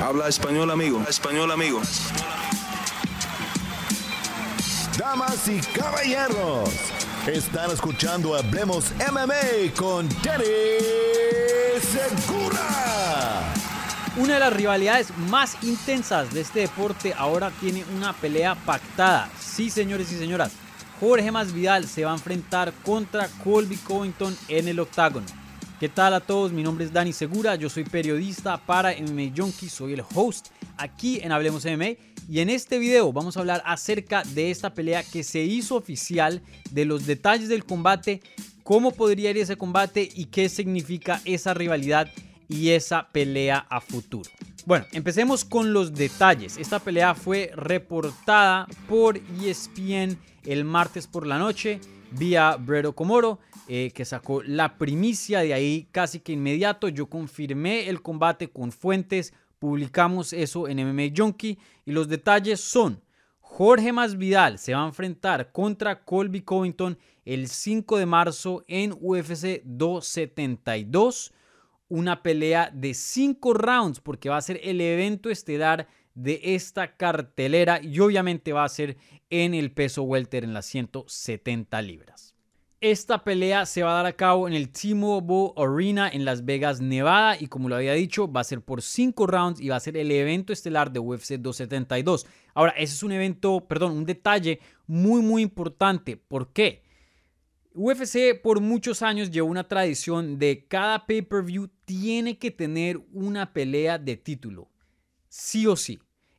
Habla español, amigo. Español, amigo. Damas y caballeros, están escuchando Hablemos MMA con Danny Segura. Una de las rivalidades más intensas de este deporte ahora tiene una pelea pactada. Sí, señores y señoras, Jorge Masvidal se va a enfrentar contra Colby Covington en el octágono. ¿Qué tal a todos? Mi nombre es Dani Segura, yo soy periodista para MMA Junkie, soy el host aquí en Hablemos MMA y en este video vamos a hablar acerca de esta pelea que se hizo oficial, de los detalles del combate, cómo podría ir ese combate y qué significa esa rivalidad y esa pelea a futuro. Bueno, empecemos con los detalles. Esta pelea fue reportada por ESPN el martes por la noche vía Bredo Comoro eh, que sacó la primicia de ahí casi que inmediato. Yo confirmé el combate con fuentes, publicamos eso en MMA Junkie y los detalles son Jorge Masvidal se va a enfrentar contra Colby Covington el 5 de marzo en UFC 272. Una pelea de 5 rounds porque va a ser el evento estelar de esta cartelera y obviamente va a ser en el peso welter en las 170 libras. Esta pelea se va a dar a cabo en el T-Mobile Arena en Las Vegas, Nevada y como lo había dicho, va a ser por 5 rounds y va a ser el evento estelar de UFC 272. Ahora, ese es un evento, perdón, un detalle muy muy importante. ¿Por qué? UFC por muchos años llevó una tradición de cada pay-per-view tiene que tener una pelea de título. Sí o sí.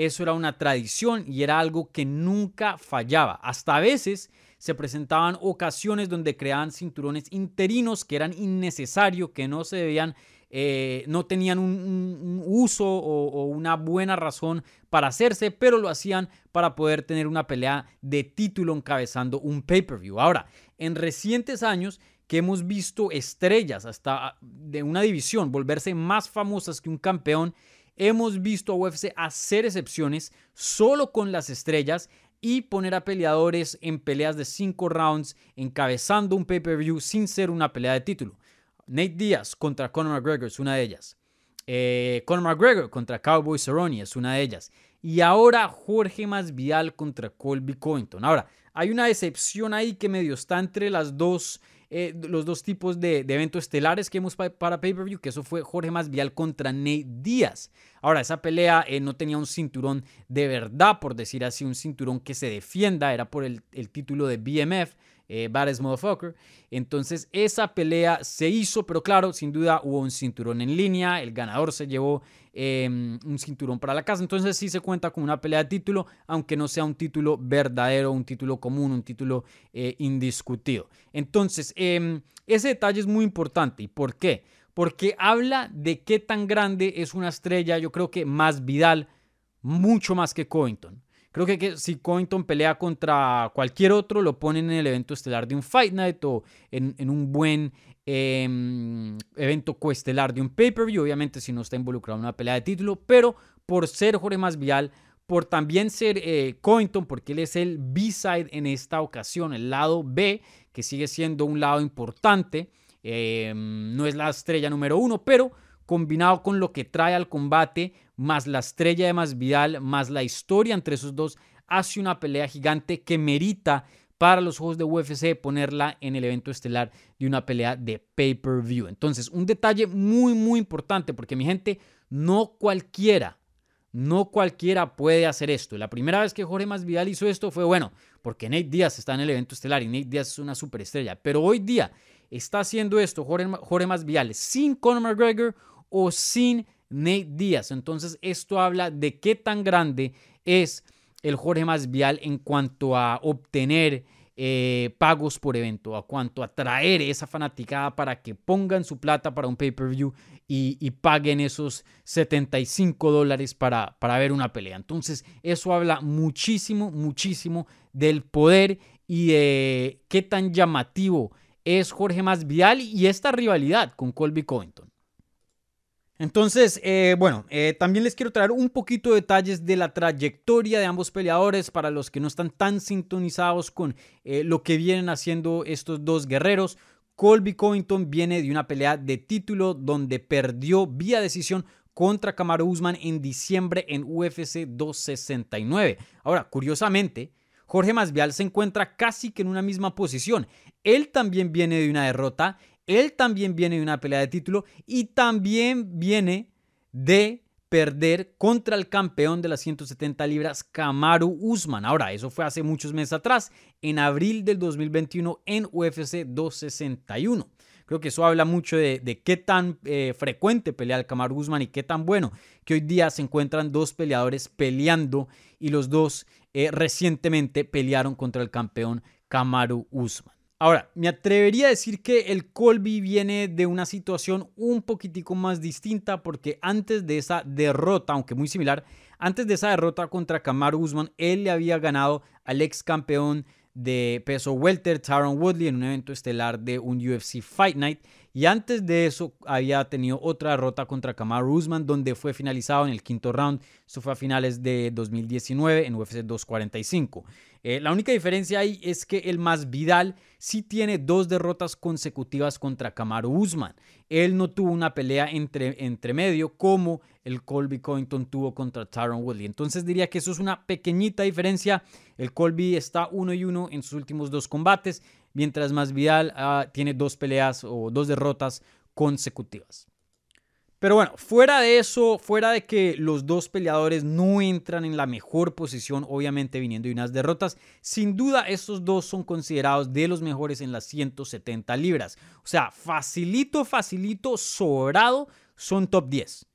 Eso era una tradición y era algo que nunca fallaba. Hasta a veces se presentaban ocasiones donde creaban cinturones interinos que eran innecesarios, que no se debían, eh, no tenían un, uso o, una buena razón para hacerse, pero lo hacían para poder tener una pelea de título encabezando un pay-per-view. Ahora, en recientes años que hemos visto estrellas hasta de una división volverse más famosas que un campeón, hemos visto a UFC hacer excepciones solo con las estrellas y poner a peleadores en peleas de 5 rounds encabezando un pay-per-view sin ser una pelea de título. Nate Diaz contra Conor McGregor es una de ellas. Eh, Conor McGregor contra Cowboy Cerrone es una de ellas. Y ahora Jorge Masvidal contra Colby Covington. Ahora, hay una excepción ahí que medio está entre las dos eh, los dos tipos de, eventos estelares que hemos para pay-per-view, que eso fue Jorge Masvidal contra Nate Díaz. Ahora, esa pelea eh, no tenía un cinturón de verdad, por decir así, un cinturón que se defienda, era por el, el título de BMF, eh, Motherfucker. Entonces esa pelea se hizo, pero claro, sin duda hubo un cinturón en línea, el ganador se llevó em, un cinturón para la casa, entonces sí se cuenta con una pelea de título, aunque no sea un título verdadero, un título común, un título eh, indiscutido. Entonces, em, ese detalle es muy importante. ¿Y por qué? Porque habla de qué tan grande es una estrella, yo creo que más Vidal, mucho más que Covington. Creo que, si Covington pelea contra cualquier otro, lo ponen en el evento estelar de un Fight Night o en, un buen em, evento coestelar de un pay-per-view. Obviamente, si no está involucrado en una pelea de título, pero por ser Jorge Masvidal, por también ser eh, Covington, porque él es el B-side en esta ocasión, el lado B, que sigue siendo un lado importante. Em, no es la estrella número uno, pero combinado con lo que trae al combate, más la estrella de Masvidal, más la historia entre esos dos, hace una pelea gigante que merita para los juegos de UFC ponerla en el evento estelar de una pelea de pay-per-view. Entonces, un detalle muy, muy importante, porque mi gente, no cualquiera, no cualquiera puede hacer esto. La primera vez que Jorge Masvidal hizo esto fue, bueno, porque Nate Diaz está en el evento estelar y Nate Diaz es una superestrella. Pero hoy día está haciendo esto Jorge, Jorge Masvidal sin Conor McGregor o sin Nate Díaz. Entonces esto habla de qué tan grande es el Jorge Masvial en cuanto a obtener eh, pagos por evento, a cuanto a traer esa fanaticada para que pongan su plata para un pay-per-view y, paguen esos 75 dólares para, para ver una pelea. Entonces eso habla muchísimo, muchísimo del poder y de qué tan llamativo es Jorge Masvial y esta rivalidad con Colby Covington. Entonces, eh, bueno, eh, también les quiero traer un poquito de detalles de la trayectoria de ambos peleadores para los que no están tan sintonizados con eh, lo que vienen haciendo estos dos guerreros. Colby Covington viene de una pelea de título donde perdió vía decisión contra Kamaru Usman en diciembre en UFC 269. Ahora, curiosamente, Jorge Masvidal se encuentra casi que en una misma posición. Él también viene de una derrota, él también viene de una pelea de título y también viene de perder contra el campeón de las 170 libras, Kamaru Usman. Ahora, eso fue hace muchos meses atrás, en abril del 2021 en UFC 261. Creo que eso habla mucho de, qué tan eh, frecuente pelea el Kamaru Usman y qué tan bueno que hoy día se encuentran dos peleadores peleando y los dos eh, recientemente pelearon contra el campeón Kamaru Usman. Ahora, me atrevería a decir que el Colby viene de una situación un poquitico más distinta porque antes de esa derrota, aunque muy similar, antes de esa derrota contra Kamaru Usman, él le había ganado al ex campeón de peso welter Tyron Woodley en un evento estelar de un UFC Fight Night y antes de eso había tenido otra derrota contra Kamaru Usman donde fue finalizado en el quinto round. Eso fue a finales de 2019 en UFC 245. Eh, la única diferencia ahí es que el más Vidal sí tiene dos derrotas consecutivas contra Kamaru Usman. Él no tuvo una pelea entre, entre medio como el Colby Covington tuvo contra Tyron Woodley. Entonces diría que eso es una pequeñita diferencia. El Colby está uno y uno en sus últimos dos combates, mientras más Vidal ah, tiene dos peleas o dos derrotas consecutivas. Pero bueno, fuera de eso, fuera de que los dos peleadores no entran en la mejor posición, obviamente viniendo de unas derrotas, sin duda estos dos son considerados de los mejores en las 170 libras. O sea, facilito, facilito, sobrado, son top 10.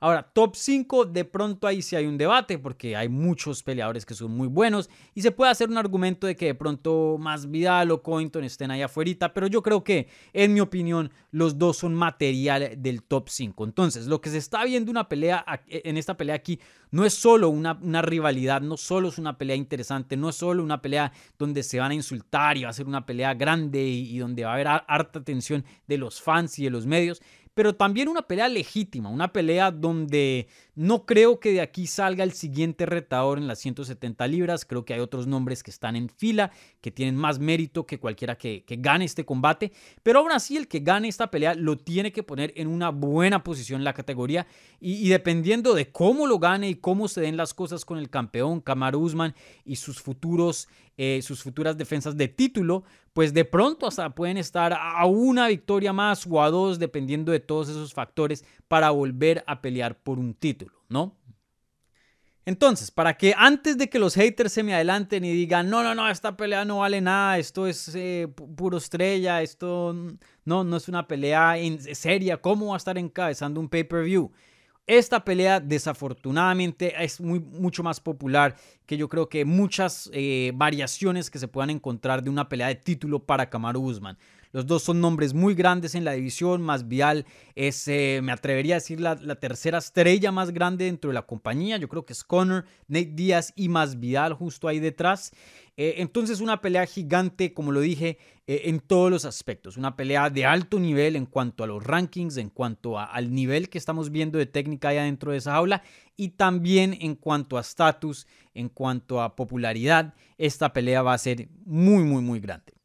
Ahora, top 5, de pronto ahí sí hay un debate porque hay muchos peleadores que son muy buenos y se puede hacer un argumento de que de pronto más Vidal o Cointon estén ahí afuera, pero yo creo que, en mi opinión, los dos son material del top 5. Entonces, lo que se está viendo una pelea en esta pelea aquí no es solo una, una rivalidad, no solo es una pelea interesante, no es solo una pelea donde se van a insultar y va a ser una pelea grande y, y donde va a haber harta atención de los fans y de los medios, pero también una pelea legítima, una pelea donde no creo que de aquí salga el siguiente retador en las 170 libras, creo que hay otros nombres que están en fila, que tienen más mérito que cualquiera que, gane este combate, pero aún así el que gane esta pelea lo tiene que poner en una buena posición en la categoría. Y, dependiendo de cómo lo gane y cómo se den las cosas con el campeón Kamaru Usman y sus futuros eh, sus futuras defensas de título, pues de pronto hasta pueden estar a una victoria más o a dos, dependiendo de todos esos factores, para volver a pelear por un título, ¿no? Entonces, para que antes de que los haters se me adelanten y digan, no, no, no, esta pelea no vale nada, esto es eh, puro estrella, esto no, no es una pelea seria, ¿cómo va a estar encabezando un pay-per-view? Esta pelea desafortunadamente es muy, mucho más popular que yo creo que muchas eh, variaciones que se puedan encontrar de una pelea de título para Kamaru Usman. Los dos son nombres muy grandes en la división. Más Vial es, eh, me atrevería a decir, la, tercera estrella más grande dentro de la compañía. Yo creo que es Connor, Nate Díaz y Más Vidal justo ahí detrás. Eh, entonces una pelea gigante, como lo dije, eh, en todos los aspectos. Una pelea de alto nivel en cuanto a los rankings, en cuanto al nivel que estamos viendo de técnica allá dentro de esa jaula y también en cuanto a estatus, en cuanto a popularidad. Esta pelea va a ser muy, muy, muy grande.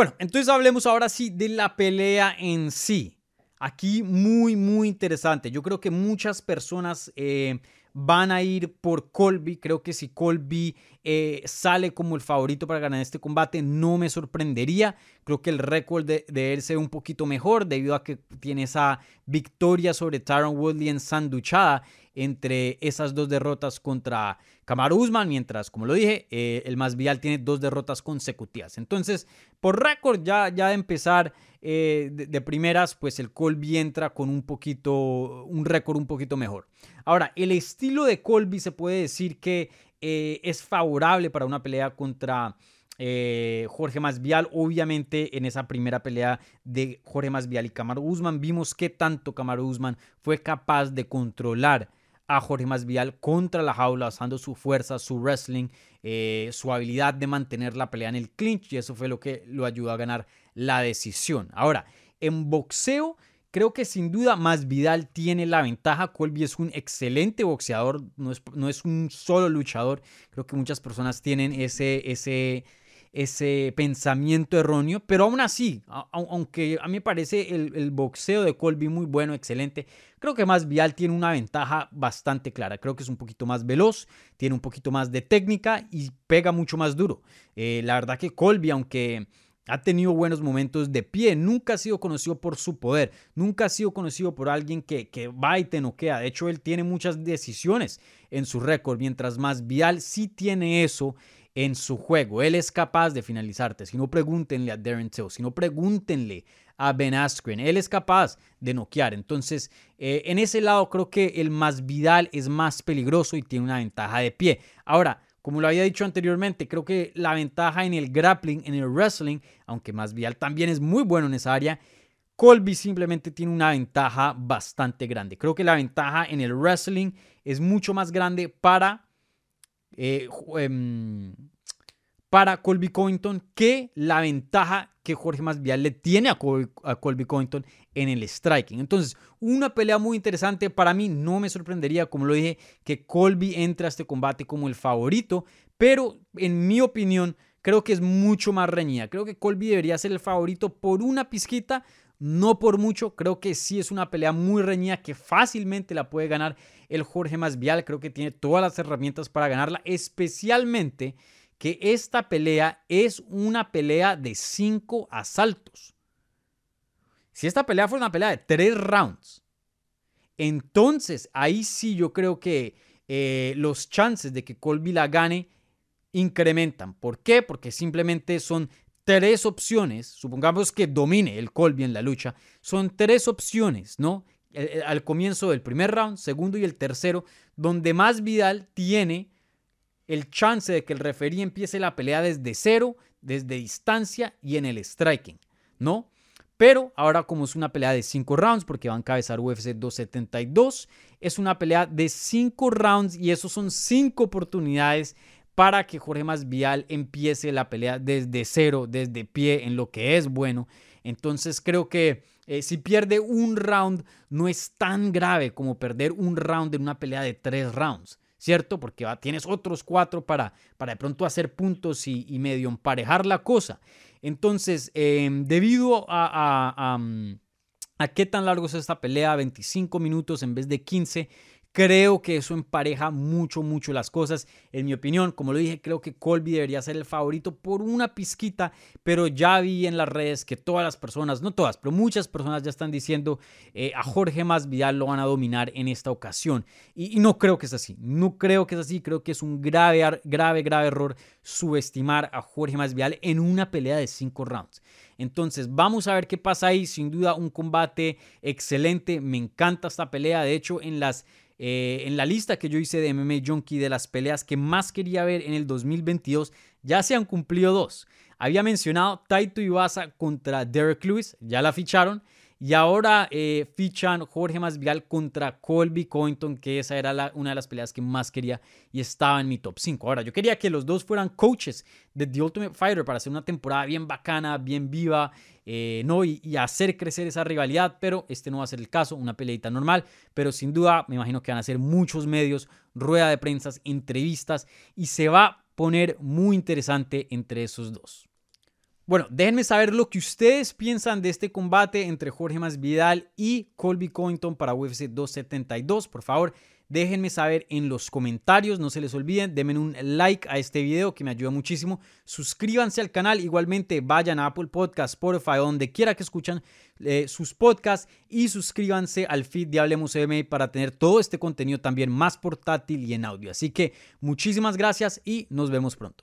Bueno, entonces hablemos ahora sí de la pelea en sí. Aquí muy, muy interesante. Yo creo que muchas personas... Eh, van a ir por Colby. Creo que si Colby eh, sale como el favorito para ganar este combate, no me sorprendería. Creo que el récord de, él se un poquito mejor debido a que tiene esa victoria sobre Tyron Woodley en sanduchada entre esas dos derrotas contra Kamaru Usman, mientras, como lo dije, eh, el más vial tiene dos derrotas consecutivas. Entonces, por récord, ya, ya de empezar eh, de, primeras, pues el Colby entra con un poquito, un récord un poquito mejor. Ahora, el estilo de Colby se puede decir que eh, es favorable para una pelea contra eh, Jorge Masvial. Obviamente, en esa primera pelea de Jorge Masvial y Camaro Guzmán, vimos que tanto Camaro Guzmán fue capaz de controlar a Jorge Masvial contra la jaula, usando su fuerza, su wrestling, eh, su habilidad de mantener la pelea en el clinch, y eso fue lo que lo ayudó a ganar la decisión. Ahora, en boxeo Creo que sin duda más Vidal tiene la ventaja. Colby es un excelente boxeador, no es, no es un solo luchador. Creo que muchas personas tienen ese, ese, ese pensamiento erróneo, pero aún así, aunque a mí me parece el, el, boxeo de Colby muy bueno, excelente, creo que más Vial tiene una ventaja bastante clara. Creo que es un poquito más veloz, tiene un poquito más de técnica y pega mucho más duro. Eh, la verdad que Colby, aunque ha tenido buenos momentos de pie, nunca ha sido conocido por su poder, nunca ha sido conocido por alguien que, que va y te noquea. De hecho, él tiene muchas decisiones en su récord, mientras más Vial sí tiene eso en su juego. Él es capaz de finalizarte. Si no, pregúntenle a Darren Till, si no, pregúntenle a Ben Askren. Él es capaz de noquear. Entonces, eh, en ese lado creo que el más Vidal es más peligroso y tiene una ventaja de pie. Ahora, como lo había dicho anteriormente, creo que la ventaja en el grappling, en el wrestling, aunque más Vidal también es muy bueno en esa área, Colby simplemente tiene una ventaja bastante grande. Creo que la ventaja en el wrestling es mucho más grande para eh, em, para Colby Covington que la ventaja que Jorge Masvidal le tiene a Colby, Covington en el striking. Entonces, una pelea muy interesante. Para mí no me sorprendería, como lo dije, que Colby entre a este combate como el favorito, pero en mi opinión creo que es mucho más reñida. Creo que Colby debería ser el favorito por una pizquita, no por mucho. Creo que sí es una pelea muy reñida que fácilmente la puede ganar el Jorge Masvidal. Creo que tiene todas las herramientas para ganarla, especialmente que esta pelea es una pelea de cinco asaltos. Si esta pelea fuera una pelea de tres rounds, entonces ahí sí yo creo que eh, los chances de que Colby la gane incrementan. ¿Por qué? Porque simplemente son tres opciones, supongamos que domine el Colby en la lucha, son tres opciones, ¿no? Al comienzo del primer round, segundo y el tercero, donde más Vidal tiene el chance de que el referee empiece la pelea desde cero, desde distancia y en el striking, ¿no? Pero ahora como es una pelea de cinco rounds, porque va a encabezar UFC 272, es una pelea de cinco rounds y esos son cinco oportunidades para que Jorge Masvidal empiece la pelea desde cero, desde pie, en lo que es bueno. Entonces creo que eh, si pierde un round no es tan grave como perder un round en una pelea de tres rounds. ¿Cierto? Porque tienes otros cuatro para, para de pronto hacer puntos y, medio emparejar la cosa. Entonces, em, debido a, mm, a, qué tan largo es esta pelea, 25 minutos en vez de 15, Creo que eso empareja mucho, mucho las cosas. En mi opinión, como lo dije, creo que Colby debería ser el favorito por una pizquita, pero ya vi en las redes que todas las personas, no todas, pero muchas personas ya están diciendo eh, a Jorge Masvidal lo van a dominar en esta ocasión. Y, no creo que es así, no creo que es así, creo que es un grave, grave, grave error subestimar a Jorge Masvidal en una pelea de cinco rounds. Entonces, vamos a ver qué pasa ahí. Sin duda, un combate excelente. Me encanta esta pelea. De hecho, en las eh, en la lista que yo hice de MMA Junkie de las peleas que más quería ver en el 2022, ya se han cumplido dos. Había mencionado Taito Iwasa contra Derek Lewis, ya la ficharon. Y ahora eh, fichan Jorge Masvidal contra Colby Covington, que esa era una de las peleas que más quería y estaba en mi top 5. Ahora, yo quería que los dos fueran coaches de The Ultimate Fighter para hacer una temporada bien bacana, bien viva, eh, ¿no? Y, hacer crecer esa rivalidad, pero este no va a ser el caso, una peleita normal, pero sin duda me imagino que van a ser muchos medios, rueda de prensa, entrevistas y se va a poner muy interesante entre esos dos. Bueno, déjenme saber lo que ustedes piensan de este combate entre Jorge Masvidal y Colby Covington para UFC 272. Por favor, déjenme saber en los comentarios. No se les olviden, denme un like a este video que me ayuda muchísimo. Suscríbanse al canal. Igualmente, vayan a Apple Podcast, Spotify, donde quiera que escuchan eh, sus podcasts y suscríbanse al feed de Hablemos MMA para tener todo este contenido también más portátil y en audio. Así que muchísimas gracias y nos vemos pronto.